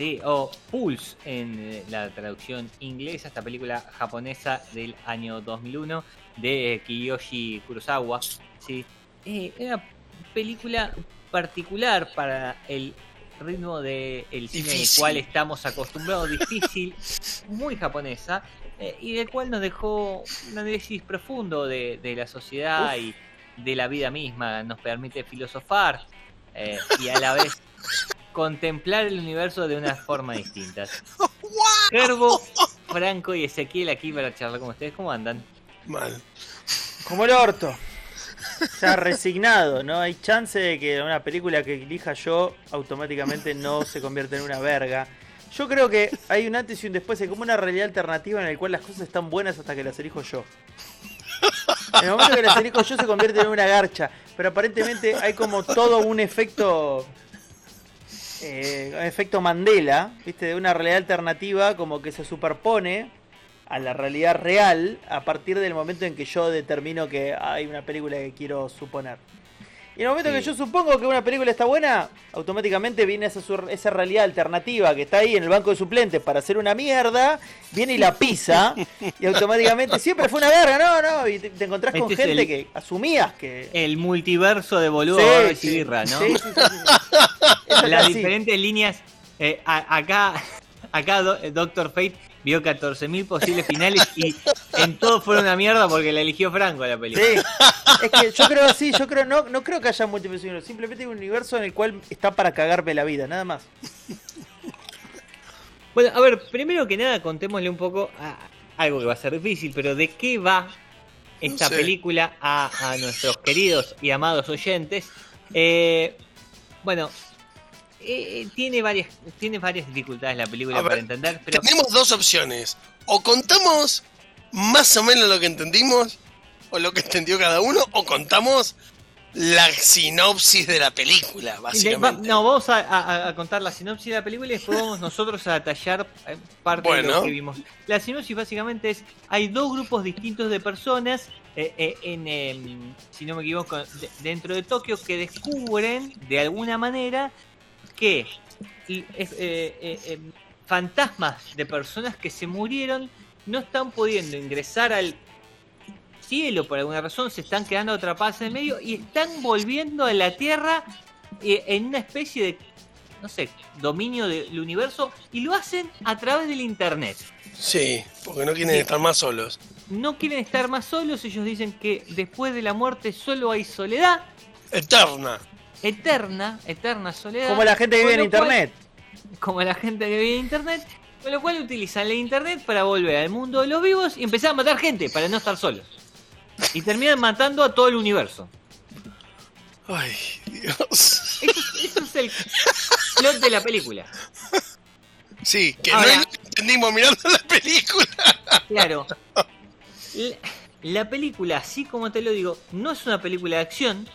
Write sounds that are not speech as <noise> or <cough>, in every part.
¿sí? o Pulse en eh, la traducción inglesa, esta película japonesa del año 2001 de eh, Kiyoshi Kurosawa. ¿sí? Eh, una película particular para el ritmo del cine en el Difícil. cual estamos acostumbrados, difícil, muy japonesa, eh, y del cual nos dejó un análisis profundo de, de la sociedad y de la vida misma, nos permite filosofar eh, y a la vez contemplar el universo de una forma distinta. <laughs> Gerbo, Franco y Ezequiel aquí para charlar con ustedes. ¿Cómo andan? Mal. Como el orto. Ya resignado, no hay chance de que una película que elija yo automáticamente no se convierta en una verga. Yo creo que hay un antes y un después, hay como una realidad alternativa en la cual las cosas están buenas hasta que las elijo yo. En el momento que las elijo yo se convierte en una garcha, pero aparentemente hay como todo un efecto eh, efecto Mandela, ¿viste? De una realidad alternativa como que se superpone a la realidad real a partir del momento en que yo determino que hay una película que quiero suponer. Y en el momento Sí. que yo supongo que una película está buena, automáticamente viene esa, esa realidad alternativa que está ahí en el banco de suplentes para hacer una mierda, viene y la pisa, <laughs> y automáticamente siempre fue una verga, no, no, y te, te encontrás con Este es gente el- que asumías que... El multiverso de Boludos, Sí, Barbas y sí. Birra. Sí, sí, sí, sí. <laughs> Las diferentes líneas. eh, a- acá, acá eh, Doctor Fate vio 14.000 posibles finales y en todo fue una mierda porque la eligió Franco la película. Sí, es que yo creo así, yo creo, no, no creo que haya múltiples universos, simplemente hay un universo en el cual está para cagarme la vida, nada más. Bueno, a ver, primero que nada contémosle un poco a algo que va a ser difícil, pero de qué va esta No sé. película a, a nuestros queridos y amados oyentes. Eh, bueno, eh, tiene varias tiene varias dificultades la película ver, para entender, pero Tenemos dos opciones. O contamos más o menos lo que entendimos, o lo que entendió cada uno, o contamos la sinopsis de la película, básicamente. no, vamos a, a- a contar la sinopsis de la película y después vamos <laughs> nosotros a detallar eh, parte de lo que vimos. La sinopsis básicamente es, hay dos grupos distintos de personas, eh, eh, en, em, si no me equivoco, de- dentro de Tokio que descubren de alguna manera que eh, eh, em, fantasmas de personas que se murieron no están pudiendo ingresar al cielo por alguna razón, se están quedando atrapadas en el medio y están volviendo a la Tierra eh, en una especie de, no sé, dominio del universo y lo hacen a través del Internet. Sí, porque no quieren Sí. estar más solos. No quieren estar más solos, ellos dicen que después de la muerte solo hay soledad, Eterna. Eterna, eterna soledad. Como la gente que vive en cual- internet. como la gente que vive en internet, con lo cual utilizan la internet para volver al mundo de los vivos y empezar a matar gente para no estar solos. Y terminan matando a todo el universo. Ay, Dios. Eso, eso es el plot de la película. Sí, que Ahora- no entendimos mirando la película. Claro. La, la película, así como te lo digo, no es una película de acción,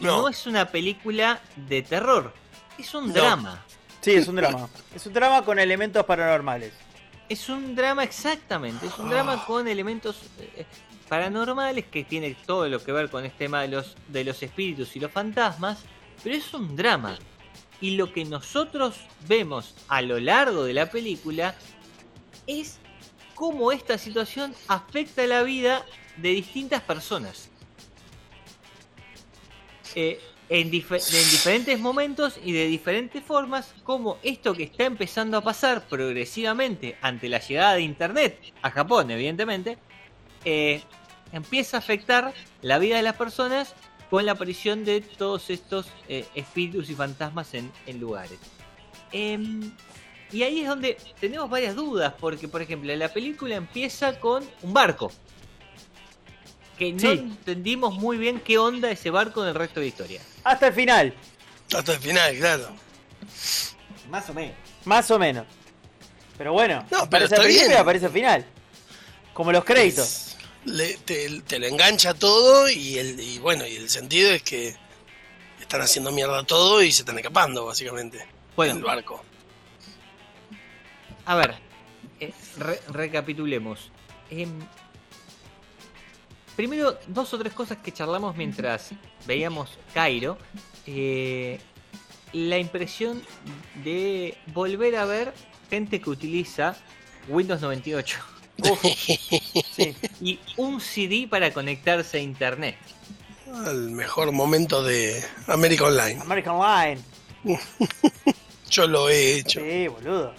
no, No. es una película de terror. Es un No. drama. Sí, es un drama. Es un drama con elementos paranormales. Es un drama exactamente, es un drama con elementos eh, paranormales que tiene todo lo que ver con este tema de los, de los espíritus y los fantasmas, pero es un drama. Y lo que nosotros vemos a lo largo de la película es cómo esta situación afecta la vida de distintas personas. Eh, en, dife- en diferentes momentos y de diferentes formas, como esto que está empezando a pasar progresivamente ante la llegada de Internet a Japón, evidentemente, eh, empieza a afectar la vida de las personas con la aparición de todos estos eh, espíritus y fantasmas en, en lugares. Em, y ahí es donde tenemos varias dudas, porque por ejemplo la película empieza con un barco. Que no Sí. entendimos muy bien qué onda ese barco en el resto de la historia. Hasta el final, Hasta el final, claro. Más o menos. más o menos. Pero bueno, No, pero aparece está al principio bien. y aparece al final. Como los créditos. Le- te, te lo engancha todo y, el, y bueno, y el sentido es que están haciendo mierda todo y se están escapando, básicamente. en el Bueno, barco. a ver, eh, re- recapitulemos. Em, primero, dos o tres cosas que charlamos mientras veíamos Cairo. Eh, la impresión de volver a ver gente que utiliza Windows 98 Uf, sí. y un CD para conectarse a internet. El mejor momento de América Online. American Line. Yo lo he hecho. Sí, boludo.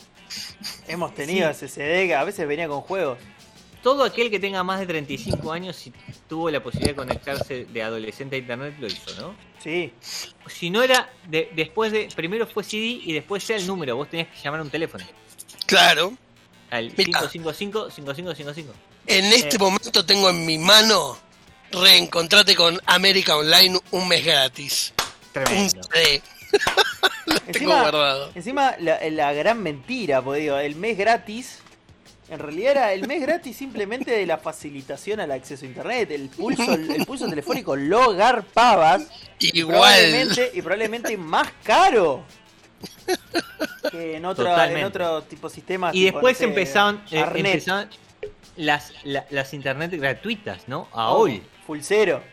Hemos tenido ese CD que a veces venía con juegos. Todo aquel que tenga más de 35 años y tuvo la posibilidad de conectarse de adolescente a internet lo hizo, ¿no? Sí. Si no era de, después de. Primero fue CD y después sea el número. Vos tenías que llamar a un teléfono. Claro. Al Mirá. 555-5555. En este Eh. momento tengo en mi mano reencontrate con América Online un mes gratis. Un Tremendo. CD. <laughs> Lo tengo guardado. encima la, la gran mentira, porque digo, el mes gratis. En realidad era el mes gratis simplemente de la facilitación al acceso a internet. El pulso, el, el pulso telefónico lo garpabas. Igual. Probablemente, y probablemente más caro. Que en otro, en otro tipo de sistema. Y tipo, después no sé, empezaron, eh, empezaron las, la- las internet gratuitas, ¿no? oh, AOL, Full cero.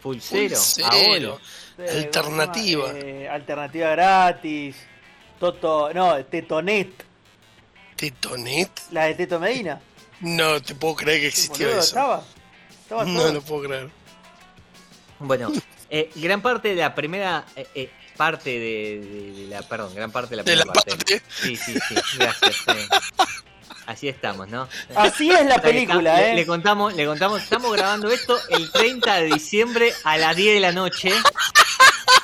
Full Cero, Full AOL. cero. Eh, Alternativa. Eh, alternativa gratis. Toto. No, Tetonet. ¿Tetonet? La de Teto Medina. No te puedo creer que existió boludo, eso. Estaba. Estaba No todo. lo puedo creer. Bueno, eh, gran parte de la primera eh, eh, parte de, de- de la. Perdón, gran parte de la De primera la parte. parte. Sí, sí, sí, gracias. sí. Así estamos, ¿no? Así es la película, le, ¿eh? le contamos, le contamos, estamos grabando esto el 30 de diciembre a las 10 de la noche.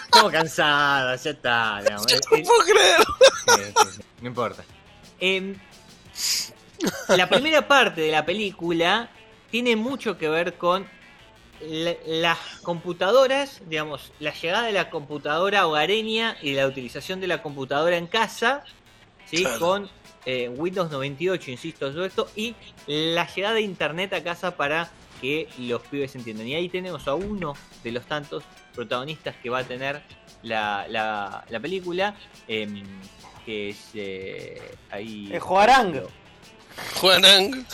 Estamos cansados, ya está. digamos. No Eh, lo eh, puedo creer. no importa. Em, la primera parte de la película tiene mucho que ver con la- las computadoras, digamos, la llegada de la computadora hogareña y la utilización de la computadora en casa, ¿sí? Claro. con eh, Windows 98, insisto, sobre esto, y la llegada de Internet a casa para que los pibes entiendan. Y ahí tenemos a uno de los tantos protagonistas que va a tener la, la- la película, em, que es eh, ahí... Eh, Joarang. Juanang.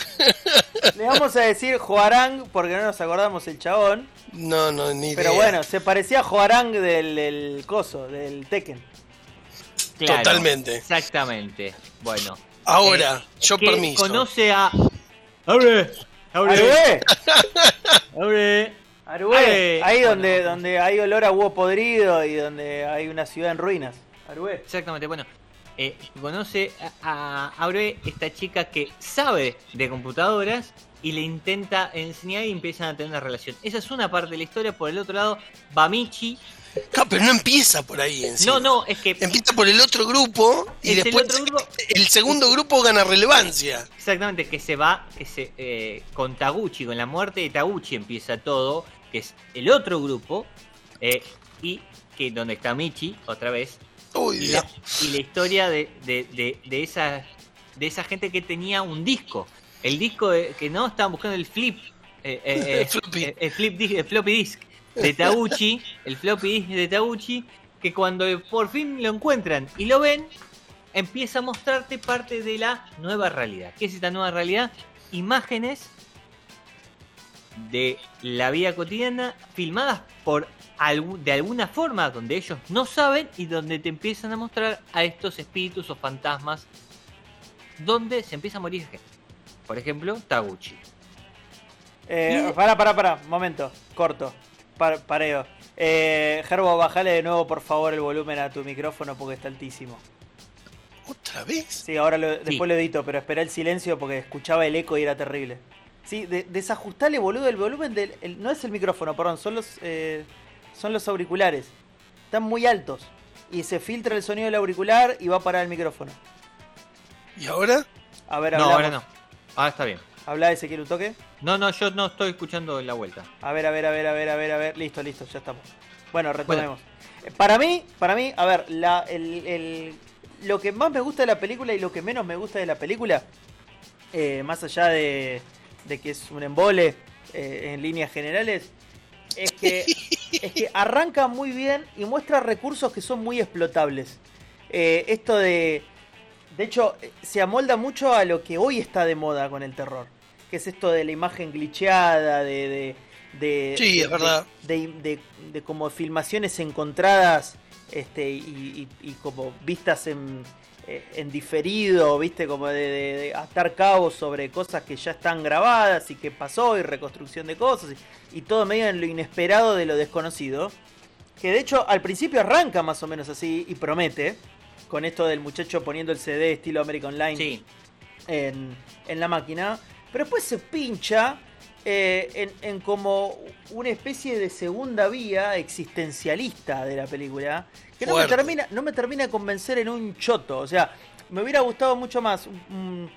Le vamos a decir Joarang porque no nos acordamos el chabón. No, no, ni idea. Pero bueno, se parecía a Joarang del, del coso, del Tekken. Claro, Totalmente. Exactamente. Bueno. Ahora, yo que permiso. conoce a... ¡Abre! ¡Abre! ¡Abre! ¡Arué! Eh, Ahí bueno. donde, donde hay olor a huevo podrido y donde hay una ciudad en ruinas. Arué. Exactamente, bueno. Eh, conoce a, a Aure, esta chica que sabe de computadoras y le intenta enseñar y empiezan a tener una relación. Esa es una parte de la historia. Por el otro lado, Bamichi. Ah, pero no empieza por ahí encima. No, no, es que Empieza por el otro grupo y Es el después grupo. el segundo grupo gana relevancia. Exactamente, que se va, que se, eh, con Taguchi, con la muerte de Taguchi empieza todo, que es el otro grupo, eh, y que donde está Michi, otra vez, Y la, y la historia de, de, de, de esa, de esa gente que tenía un disco, el disco de- que no estaban buscando el flip, eh, eh, <laughs> eh, El floppy. eh, el flip disc, el floppy disk de Taguchi, <laughs> el floppy disk de Taguchi, que cuando por fin lo encuentran y lo ven, empieza a mostrarte parte de la nueva realidad. ¿Qué es esta nueva realidad? Imágenes de la vida cotidiana filmadas por de alguna forma donde ellos no saben y donde te empiezan a mostrar a estos espíritus o fantasmas donde se empieza a morir gente. Por ejemplo, Taguchi. Eh, pará, pará, pará, momento, corto. Par- pareo. Eh, Gerbo, bajale de nuevo por favor el volumen a tu micrófono porque está altísimo. ¿Otra vez? Sí, ahora lo- después lo edito, pero esperá el silencio porque escuchaba el eco y era terrible. Sí, de- desajustale, boludo, el volumen del. el- no es el micrófono, perdón, son los, eh, son los auriculares. Están muy altos. Y se filtra el sonido del auricular y va a parar el micrófono. ¿Y ahora? A ver, No, hablamos. ahora no. Ahora está bien. Habla Ezequiel un toque. No, no, yo no estoy escuchando la vuelta. A ver, a ver, a ver, a ver, a ver, a ver. Listo, listo, ya estamos. Bueno, retomemos. Eh, Para mí, para mí, a ver, la, el, el- lo que más me gusta de la película y lo que menos me gusta de la película, eh, más allá de, de que es un embole eh, en líneas generales, es que, es que arranca muy bien y muestra recursos que son muy explotables. Eh, esto de... De hecho, se amolda mucho a lo que hoy está de moda con el terror. Que es esto de la imagen glitcheada, de... de, de- Sí, de- es verdad. De, de- de como filmaciones encontradas este, y, y- y como vistas en, eh, en diferido, viste, como de, de- de atar cabos sobre cosas que ya están grabadas y que pasó y reconstrucción de cosas y, y todo medio en lo inesperado de lo desconocido. Que de hecho al principio arranca más o menos así y promete, con esto del muchacho poniendo el CD estilo American Online Sí. en, en la máquina, pero después se pincha eh, en, en como una especie de segunda vía existencialista de la película, que no me, termina, no me termina de convencer en un choto, o sea, me hubiera gustado mucho más un- un-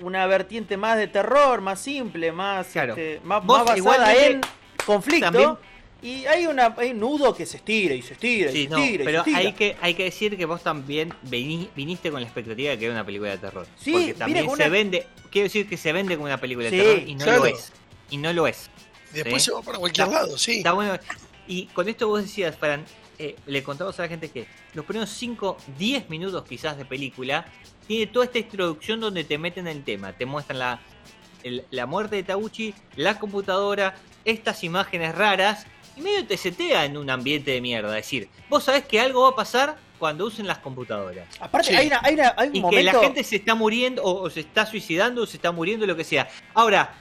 una vertiente más de terror, más simple, más, Claro. este, más, basada igualmente en conflicto. también- Y hay, una, hay un nudo que se estira y se estira y Sí, se no, estira y pero se estira. hay que, hay que decir que vos también vení- viniste con la expectativa de que era una película de terror. Sí, Porque también se una- vende, quiero decir que se vende como una película de terror y no claro. lo es. Y no lo es. Después Sí. se va para cualquier Está- lado, sí. Está bueno. Y con esto vos decías, Fran, eh, le contamos a la gente que los primeros 5, 10 minutos quizás de película tiene toda esta introducción donde te meten en el tema. Te muestran la, el- la muerte de Taguchi, la computadora, estas imágenes raras y medio te setea en un ambiente de mierda. Es decir, vos sabés que algo va a pasar cuando usen las computadoras. Aparte, Sí. hay, una- hay una- hay un Y momento... que la gente se está muriendo o, o se está suicidando o se está muriendo, lo que sea. Ahora,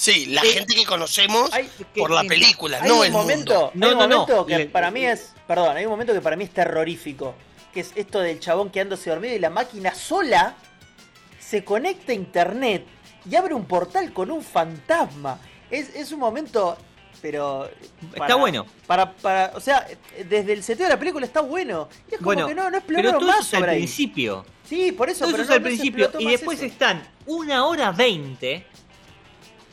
Sí, la Eh, gente que conocemos hay- que- por la que- película, Hay no un el momento, mundo. No, hay un no, no. momento que Le- para mí es, perdón, hay un momento que para mí es terrorífico, que es esto del chabón quedándose dormido y la máquina sola se conecta a internet y abre un portal con un fantasma. Es, es un momento, pero está bueno. Para, para, o sea, desde el seteo de la película está bueno. Y es como Bueno, que no, no Pero exploraron eso más al ahí. principio. Sí, por eso, Todo pero eso es no- al no principio. Y después eso. están una hora veinte,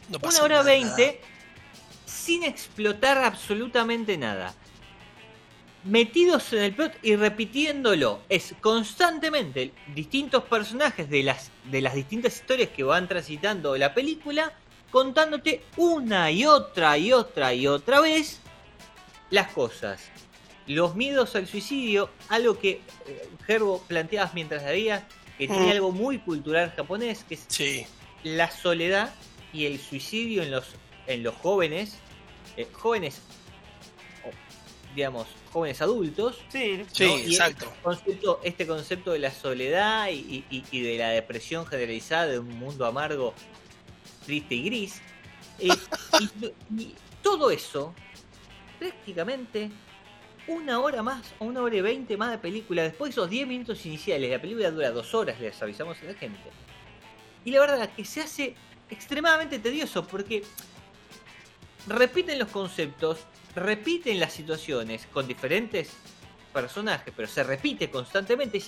No una hora veinte, sin explotar absolutamente nada. Metidos en el plot y repitiéndolo. Es constantemente distintos personajes de las, de las distintas historias que van transitando la película, contándote una y otra y otra y otra vez las cosas. Los miedos al suicidio, algo que eh, Gerbo planteabas mientras la veías, que tiene Mm. algo muy cultural japonés, que es Sí, la soledad y el suicidio en los, en los jóvenes, eh, jóvenes, digamos, jóvenes adultos. Sí, sí. Y exacto. Este concepto, este concepto de la soledad y, y- y de la depresión generalizada de un mundo amargo, triste y gris. eh, <laughs> y, y todo eso, prácticamente una hora más o una hora y veinte más de película. Después de esos 10 minutos iniciales, la película dura dos horas, les avisamos a la gente. Y la verdad que se hace extremadamente tedioso porque repiten los conceptos, repiten las situaciones con diferentes personajes, pero se repite constantemente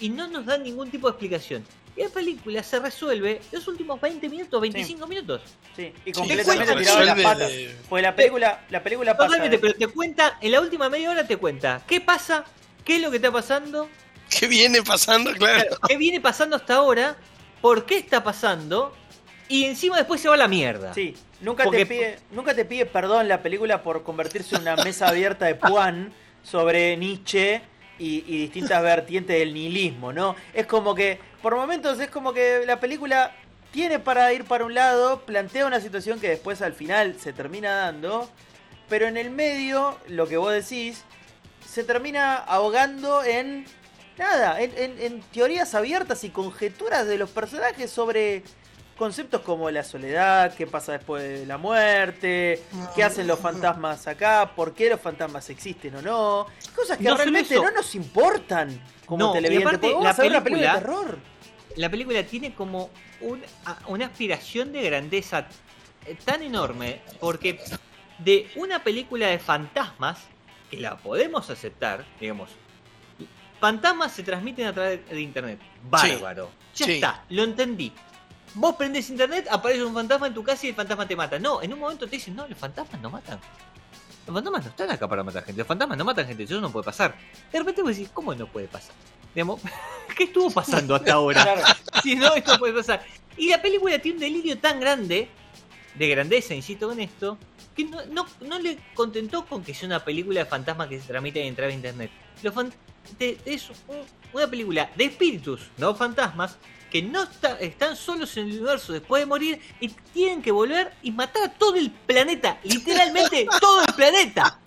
y no nos dan ningún tipo de explicación. Y la película se resuelve los últimos 20 minutos, 25 minutos. sí, y completamente cuenta- tirado de las patas. de- Pues la película, la película pasa. Totalmente, pero te cuenta, en la última media hora te cuenta qué pasa, qué es lo que está pasando, ¿Qué viene pasando? Claro. claro, qué viene pasando hasta ahora, por qué está pasando, y encima después se va a la mierda. Sí, nunca Porque- te pide, nunca te pide perdón la película por convertirse en una mesa abierta de Puan sobre Nietzsche y, y distintas vertientes del nihilismo, ¿no? Es como que, por momentos es como que la película tiene para ir para un lado, plantea una situación que después al final se termina dando, pero en el medio, lo que vos decís, se termina ahogando en nada, en, en- en teorías abiertas y conjeturas de los personajes sobre conceptos como la soledad, qué pasa después de la muerte, qué hacen los fantasmas acá, por qué los fantasmas existen o no, cosas que No realmente no nos importan como No, y televidentes, aparte, la una película de terror. la película tiene como un- una aspiración de grandeza eh, tan enorme, porque de una película de fantasmas, que la podemos aceptar, digamos, fantasmas se transmiten a través de internet. Bárbaro. Ya sí. está, lo entendí. Vos prendés internet, aparece un fantasma en tu casa y el fantasma te mata. No, en un momento te dicen, no, los fantasmas no matan. Los fantasmas no están acá para matar gente. Los fantasmas no matan gente. Eso no puede pasar. De repente vos decís, ¿cómo no puede pasar? Digamos, <laughs> ¿qué estuvo pasando hasta ahora? Claro. <laughs> Si no, esto puede pasar. Y la película tiene un delirio tan grande, de grandeza, insisto con esto, que no, no, no le contentó con que sea una película de fantasmas que se transmite a través de internet. Los fan- es un- una película de espíritus, no fantasmas, que no está- están solos en el universo después de morir y tienen que volver y matar a todo el planeta. Literalmente <laughs> todo el planeta.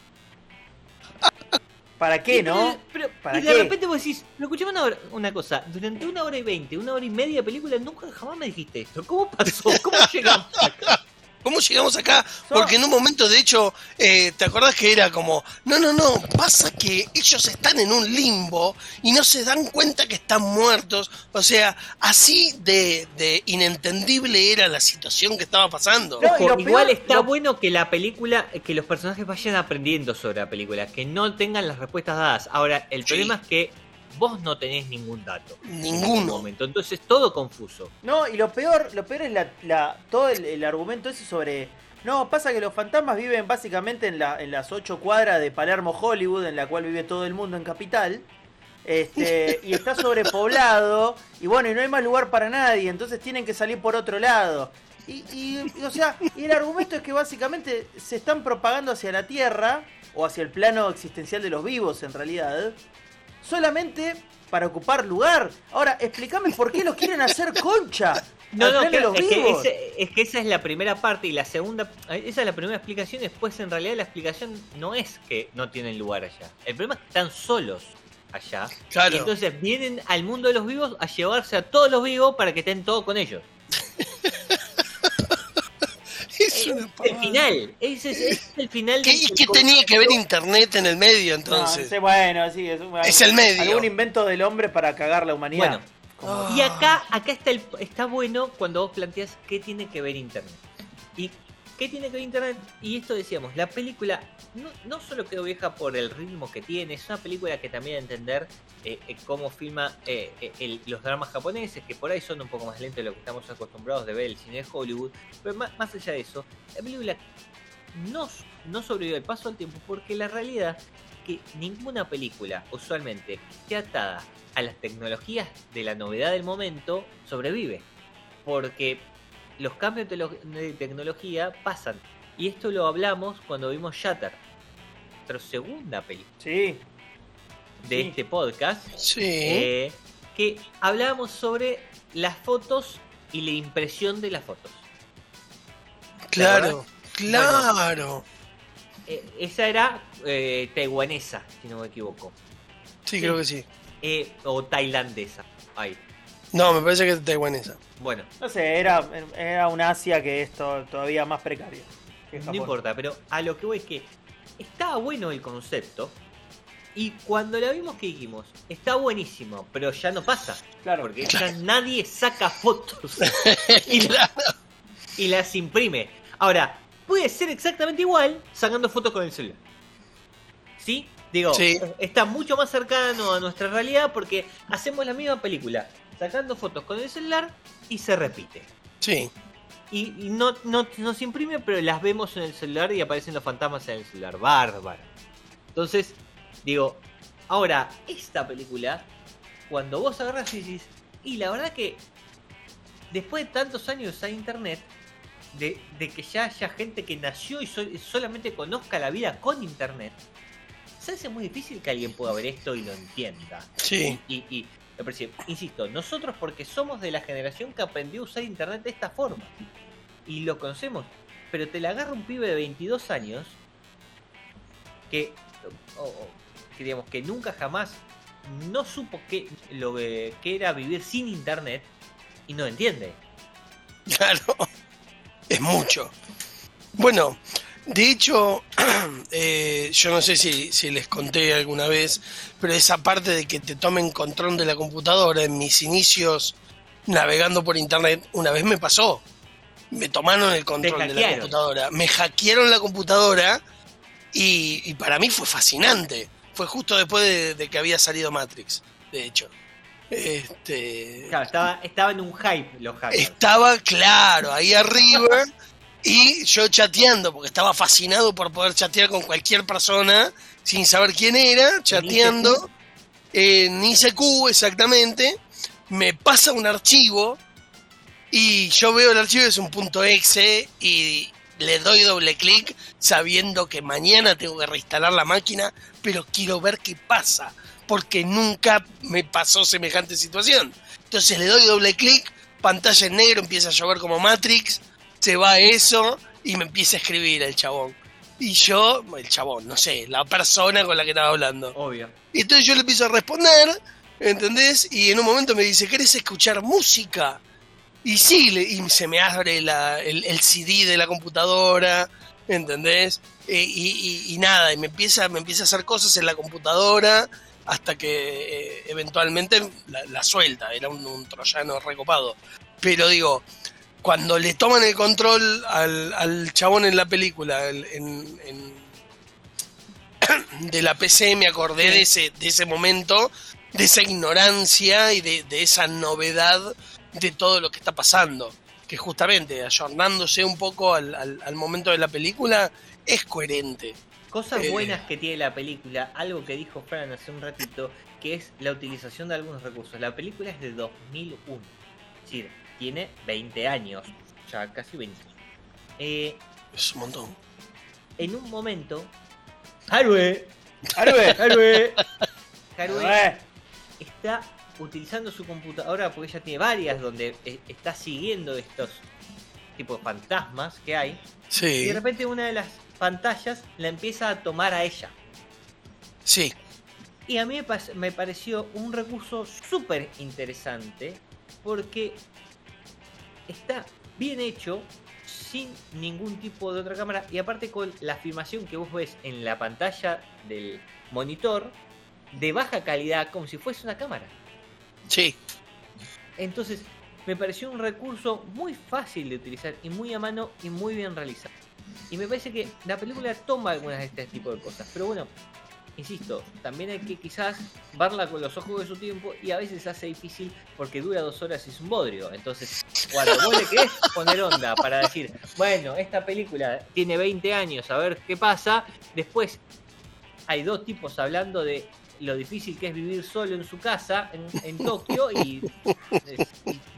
¿Para qué, Y no? pero- pero- ¿Para y de qué? repente vos decís, pero escuchame una, hora- una cosa, durante una hora y veinte, una hora y media de película, nunca jamás me dijiste esto. ¿Cómo pasó? ¿Cómo <laughs> llegamos acá? ¿Cómo llegamos acá? Porque en un momento, de hecho, eh, ¿te acordás que era como, no, no, no, pasa que ellos están en un limbo y no se dan cuenta que están muertos? O sea, así de, de inentendible era la situación que estaba pasando. No, Ojo, igual peor- está lo- bueno que la película, que los personajes vayan aprendiendo sobre la película, que no tengan las respuestas dadas. Ahora, el Sí. problema es que vos no tenés ningún dato. En este Ninguno. momento, entonces todo confuso. No, y lo peor, lo peor es la, la- todo el, el argumento ese sobre. No, pasa que los fantasmas viven básicamente en, la, en las ocho cuadras de Palermo, Hollywood, en la cual vive todo el mundo en capital. Este, y está sobrepoblado, y bueno, y no hay más lugar para nadie, entonces tienen que salir por otro lado. Y, y, y, o sea, y el argumento es que básicamente se están propagando hacia la Tierra, o hacia el plano existencial de los vivos en realidad, solamente para ocupar lugar. Ahora, explícame por qué lo quieren hacer concha. <laughs> No, no, claro, los es, que ese- es que esa es la primera parte y la segunda, esa es la primera explicación, después en realidad la explicación no es que no tienen lugar allá. El problema es que están solos allá. Claro. Y entonces vienen al mundo de los vivos a llevarse a todos los vivos para que estén todos con ellos. <laughs> Es El final, ese es, el final ¿Qué, del- ¿Y del qué tenía que ver internet en el medio No, entonces? bueno, sí, es, un- Es el medio. Algún invento del hombre para cagar la humanidad. Bueno, Como- Y acá, acá está, el, está bueno cuando vos planteas qué tiene que ver Internet. ¿Y qué tiene que ver Internet? Y esto decíamos, la película no, solo quedó vieja por el ritmo que tiene, es una película que también entender eh, eh, cómo filma eh, los dramas japoneses, que por ahí son un poco más lentos de lo que estamos acostumbrados de ver el cine de Hollywood. Pero más, allá de eso, la película no, no sobrevive el paso al tiempo porque la realidad que ninguna película usualmente que atada a las tecnologías de la novedad del momento sobrevive. Porque los cambios de, lo- de tecnología pasan. Y esto lo hablamos cuando vimos Shatter, nuestra segunda película Sí, de Sí. este podcast, Sí. eh, que hablábamos sobre las fotos y la impresión de las fotos. claro, claro. Eh, esa era eh, taiwanesa, si no me equivoco. Sí, creo que sí. Eh, o tailandesa. Ahí. No, me parece que es taiwanesa. Bueno, no sé, era, era un Asia que es to- todavía más precario. que no importa, pero a lo que voy es que estaba bueno el concepto. Y cuando la vimos que dijimos, está buenísimo, pero ya no pasa. Claro. Porque ya nadie saca fotos <laughs> y, la- y las imprime. Ahora, puede ser exactamente igual sacando fotos con el celular. ¿Sí? Digo, Sí. está mucho más cercano a nuestra realidad porque hacemos la misma película, sacando fotos con el celular y se repite. Sí. Y, y no, no, no se imprime, pero las vemos en el celular y aparecen los fantasmas en el celular. Bárbaro. Entonces, digo, ahora, esta película, cuando vos agarras y decís, y la verdad que después de tantos años a internet, de, de que ya haya gente que nació y sol- solamente conozca la vida con internet, se hace muy difícil que alguien pueda ver esto y lo entienda. Sí. Y, insisto, nosotros porque somos de la generación que aprendió a usar internet de esta forma y lo conocemos, pero te la agarra un pibe de 22 años que, o- que digamos que nunca jamás no supo que lo que era vivir sin internet y no entiende. Claro. Es mucho. Bueno, de hecho, <clears throat> eh, yo no sé si, si les conté alguna vez, pero esa parte de que te tomen control de la computadora en mis inicios navegando por internet, una vez me pasó. Me tomaron el control de la computadora, me hackearon la computadora y, y para mí fue fascinante. Fue justo después de, de que había salido Matrix, de hecho. Este, Claro, estaba, estaba en un hype los hackers. estaba claro ahí arriba y yo chateando, porque estaba fascinado por poder chatear con cualquier persona sin saber quién era, chateando. en ICQ exactamente, me pasa un archivo y yo veo el archivo es un punto exe y le doy doble clic sabiendo que mañana tengo que reinstalar la máquina, pero quiero ver qué pasa, porque nunca me pasó semejante situación. Entonces le doy doble clic, pantalla en negro, empieza a llover como Matrix, se va eso y me empieza a escribir el chabón. Y yo, el chabón, no sé, la persona con la que estaba hablando. Obvio. Y entonces yo le empiezo a responder, ¿entendés? Y en un momento me dice, ¿querés escuchar música? Y sí, le- y se me abre la- el, el CD de la computadora, ¿entendés? Eh, y, y- y nada, y me empieza, me empieza a hacer cosas en la computadora hasta que eh, eventualmente la, la suelta, era un, un troyano recopado. Pero digo, cuando le toman el control al, al chabón en la película, el- en- en, <coughs> de la PC me acordé de ese, de ese momento, de esa ignorancia y de, de esa novedad de todo lo que está pasando. Que justamente, ayornándose un poco al, al- al momento de la película, es coherente. Cosas Eh. buenas que tiene la película, algo que dijo Fran hace un ratito, que es la utilización de algunos recursos. La película es de 2001, es decir, tiene 20 años, ya casi 20. Eh, Es un montón. en un momento, Harue. Harue, Harue Eh, está utilizando su computadora porque ella tiene varias donde eh, está siguiendo estos tipos de fantasmas que hay. Y Sí, de repente una de las pantallas la empieza a tomar a ella. sí, Y a mí me pareció un recurso súper interesante porque está bien hecho, sin ningún tipo de otra cámara y aparte con la filmación que vos ves en la pantalla del monitor de baja calidad como si fuese una cámara. sí. Entonces me pareció un recurso muy fácil de utilizar y muy a mano y muy bien realizado. Y me parece que la película toma algunas de este tipo de cosas. Pero bueno, insisto, también hay que quizás verla con los ojos de su tiempo y a veces hace difícil porque dura dos horas y es un bodrio. Entonces, cuando vos le querés poner onda para decir, bueno, esta película tiene 20 años, a ver qué pasa, después hay dos tipos hablando de lo difícil que es vivir solo en su casa en, Tokio y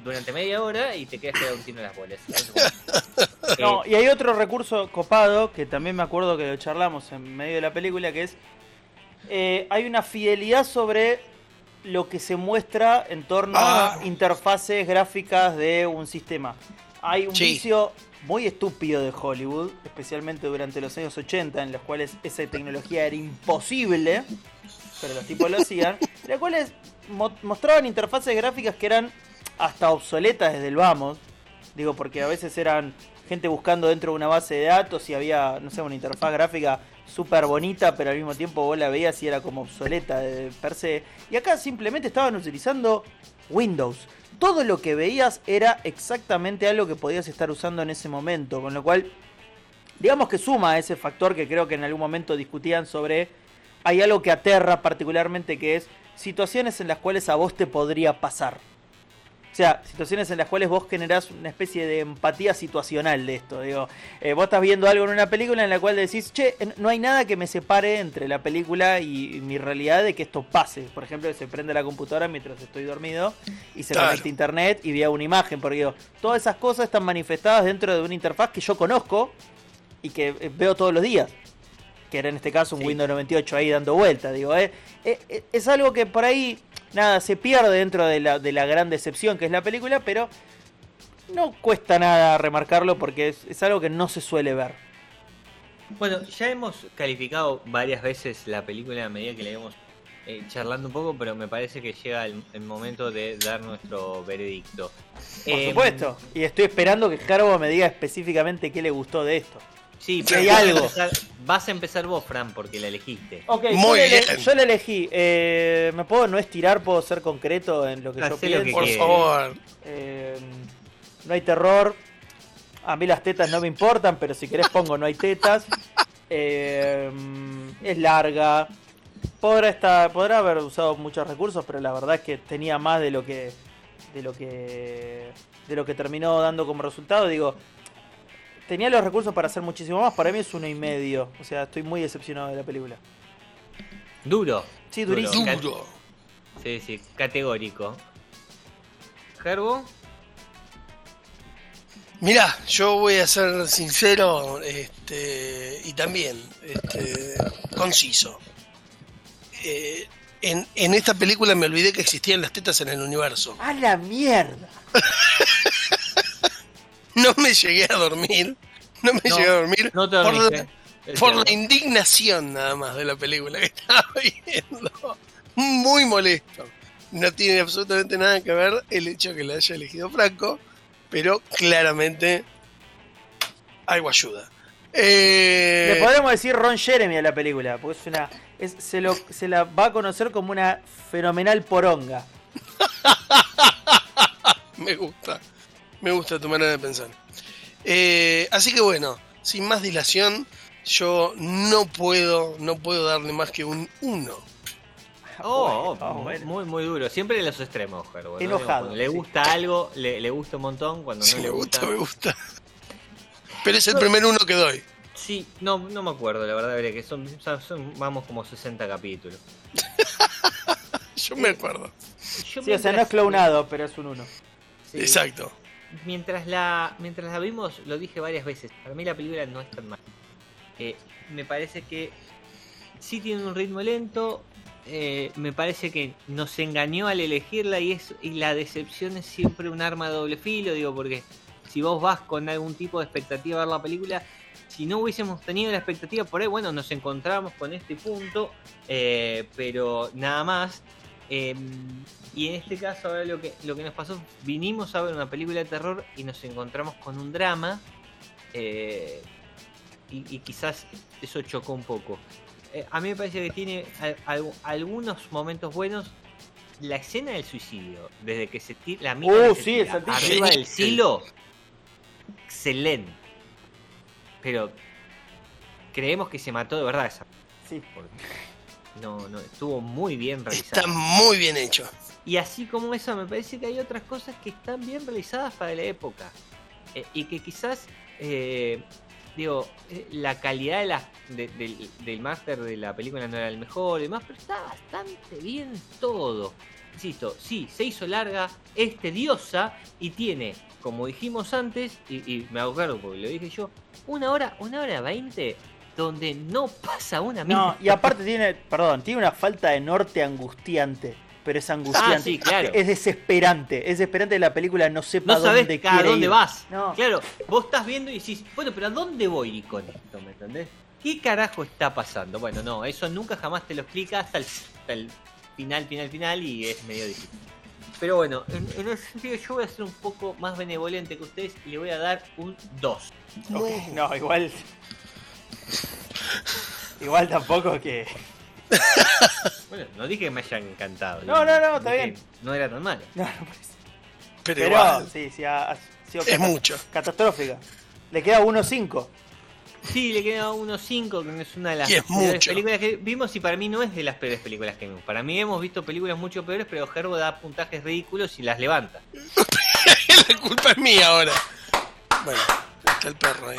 durante media hora y te quedas quedado un tiro en las bolas. No, y hay otro recurso copado que también me acuerdo que lo charlamos en medio de la película, que es eh, hay una fidelidad sobre lo que se muestra en torno Ah. a interfaces gráficas de un sistema. Hay un Sí. vicio muy estúpido de Hollywood, especialmente durante los años 80, en los cuales esa tecnología era imposible, pero los tipos lo hacían, <laughs> en los cuales mo- mostraban interfaces gráficas que eran hasta obsoletas desde el vamos. Digo, porque a veces eran gente buscando dentro de una base de datos y había, no sé, una interfaz gráfica súper bonita, pero al mismo tiempo vos la veías y era como obsoleta de per se. Y acá simplemente estaban utilizando Windows. Todo lo que veías era exactamente algo que podías estar usando en ese momento, con lo cual, digamos que suma a ese factor que creo que en algún momento discutían sobre, hay algo que aterra particularmente que es situaciones en las cuales a vos te podría pasar. O sea, situaciones en las cuales vos generás una especie de empatía situacional de esto. Digo, eh, vos estás viendo algo en una película en la cual decís, che, no hay nada que me separe entre la película y mi realidad de que esto pase. Por ejemplo, que se prende la computadora mientras estoy dormido y se Claro. conecta a internet y vea una imagen. Porque digo, todas esas cosas están manifestadas dentro de una interfaz que yo conozco y que eh, veo todos los días. Que era en este caso un Sí. Windows 98 ahí dando vuelta. Digo, eh, eh, es algo que por ahí, nada, se pierde dentro de la, de la gran decepción que es la película, pero no cuesta nada remarcarlo porque es, es algo que no se suele ver. bueno, ya hemos calificado varias veces la película a medida que la íbamos eh, charlando un poco, pero me parece que llega el, el momento de dar nuestro veredicto. Por Em, supuesto. Y estoy esperando que Jarbo me diga específicamente qué le gustó de esto. Sí, Que hay vas a algo. empezar- vas a empezar vos, Fran, porque la elegiste. Ok, Muy yo, le, bien. yo le elegí. Eh, ¿Me puedo no estirar? ¿Puedo ser concreto en lo que yo que pienso? Por favor. Eh, no hay terror. A mí las tetas no me importan, pero si querés pongo no hay tetas. Eh, es larga. Podrá, estar, podrá haber usado muchos recursos, pero la verdad es que tenía más de lo que de lo que de lo que terminó dando como resultado. Digo, tenía los recursos para hacer muchísimo más. Para mí es uno y medio. O sea, estoy muy decepcionado de la película. Duro. Sí, Duro. durísimo. Duro. Sí, sí, categórico. Gerbo, Mirá, yo voy a ser sincero este, y también este, conciso. Eh, en, en esta película me olvidé que existían las tetas en el universo. ¡A la mierda! <laughs> <laughs> No me llegué a dormir. No me No, llegué a dormir no te por, la, por la indignación nada más de la película que <laughs> estaba viendo. Muy molesto. No tiene absolutamente nada que ver el hecho que la haya elegido Franco, pero claramente algo ayuda. Eh, Le podemos decir Ron Jeremy a la película, porque es una. es- se, lo, se la va a conocer como una fenomenal poronga. <laughs> Me gusta. Me gusta tu manera de pensar. Eh, así que bueno, sin más dilación, yo no puedo, no puedo darle más que un 1. Oh, Bueno, oh, bueno. muy, muy duro. Siempre en los extremos. ¿no? Enojado, Cuando le sí. gusta algo, le, le gusta un montón. Cuando Si no me le gusta, gusta. me gusta. Pero es el primer uno que doy. Sí, no, no me acuerdo, la verdad, habría que son, son- son- vamos como 60 capítulos. <laughs> Yo me acuerdo. Yo Sí, o sea, no es clonado, pero es un uno. Sí. Exacto. Mientras la, mientras la vimos, lo dije varias veces, para mí la película no es tan mala. Eh, me parece que sí tiene un ritmo lento, eh, me parece que nos engañó al elegirla y, es, y la decepción es siempre un arma de doble filo, digo, porque si vos vas con algún tipo de expectativa a ver la película, si no hubiésemos tenido la expectativa por ahí, bueno, nos encontramos con este punto, eh, pero nada más. Eh, y en este caso, ahora lo que, lo que nos pasó, vinimos a ver una película de terror y nos encontramos con un drama. eh, y, y quizás eso chocó un poco. Eh, a mí me parece que tiene al- al- algunos momentos buenos. La escena del suicidio, desde que se tira la mina Uh, sí, tira arriba del silo, excelente. Pero creemos que se mató de verdad esa. Sí. porque No, no, estuvo muy bien realizado. Está muy bien hecho. Y así como eso, me parece que hay otras cosas que están bien realizadas para la época. Eh, y que quizás, eh, digo, eh, la calidad de la, de- del, del máster de la película no era el mejor y demás, pero está bastante bien todo. Insisto, sí, se hizo larga, es tediosa y tiene, como dijimos antes, y, y me hago cargo porque lo dije yo, una hora, una hora veinte donde no pasa una No, mierda. y aparte tiene, perdón, tiene una falta de norte angustiante. Pero es angustiante. Ah, sí, claro. Es desesperante. Es desesperante la película no sepa No sabes dónde a dónde ir. vas. No. Claro, vos estás viendo y decís, bueno, pero ¿a dónde voy con esto? ¿Me entendés? ¿Qué carajo está pasando? Bueno, no, eso nunca jamás te lo explica hasta el, hasta el final, final, final y es medio difícil. Pero bueno, en, en ese sentido yo voy a ser un poco más benevolente que ustedes y le voy a dar un 2. Ok, No, igual. Igual tampoco que. Bueno, no dije que me hayan encantado. No, no, no, está bien. No era tan malo. No, no parece. Pero, Pero igual, sí, sí, ha, ha sido es mucho. catastrófica. Le queda 1-5. Sí, le queda 1.5, que no es una de las peores películas que vimos y para mí no es de las peores películas que vimos. Para mí hemos visto películas mucho peores, pero Gerbo da puntajes ridículos y las levanta. <laughs> la culpa es mía ahora. Bueno, está el perro ahí.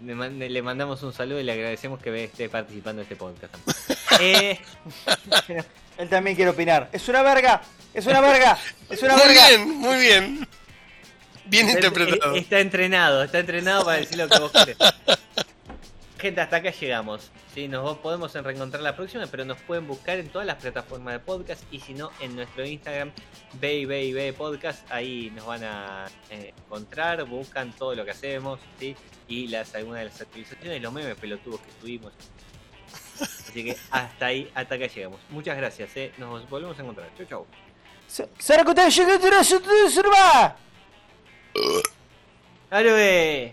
Le mandamos un saludo y le agradecemos que esté participando en este podcast. Eh, <laughs> Él también quiere opinar. ¡Es una verga! ¡Es una verga! ¡Es una Muy verga! bien, muy bien. Bien interpretado. eh, Está entrenado, está entrenado para decir lo que vos querés. Gente, hasta acá llegamos. Sí, nos podemos reencontrar la próxima, pero nos pueden buscar en todas las plataformas de podcast y si no, en nuestro Instagram, BayBayBay Podcast. Ahí nos van a eh, encontrar, buscan todo lo que hacemos ¿sí? y las algunas de las actualizaciones, los memes pelotudos que tuvimos. Así que hasta ahí, hasta acá llegamos. Muchas gracias, ¿eh? nos volvemos a encontrar. Chau, chau. ¡Aloe!